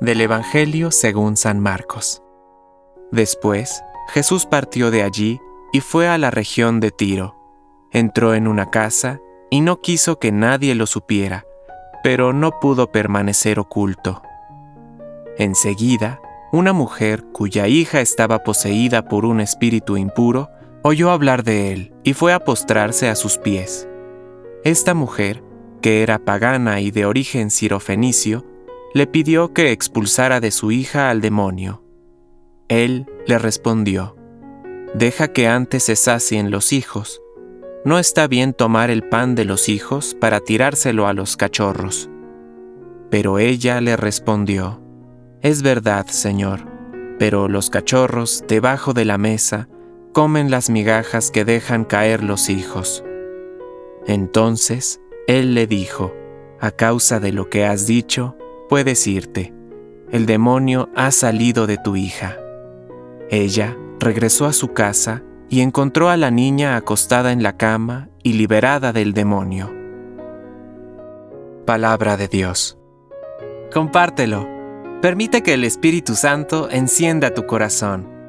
Del Evangelio según San Marcos. Después, Jesús partió de allí y fue a la región de Tiro. Entró en una casa y no quiso que nadie lo supiera, pero no pudo permanecer oculto. Enseguida, una mujer cuya hija estaba poseída por un espíritu impuro oyó hablar de él y fue a postrarse a sus pies. Esta mujer, que era pagana y de origen sirofenicio, le pidió que expulsara de su hija al demonio. Él le respondió, Deja que antes se sacien los hijos. No está bien tomar el pan de los hijos para tirárselo a los cachorros. Pero ella le respondió, Es verdad, Señor, pero los cachorros debajo de la mesa comen las migajas que dejan caer los hijos. Entonces él le dijo, A causa de lo que has dicho, puedes irte. El demonio ha salido de tu hija. Ella regresó a su casa y encontró a la niña acostada en la cama y liberada del demonio. Palabra de Dios. Compártelo. Permite que el Espíritu Santo encienda tu corazón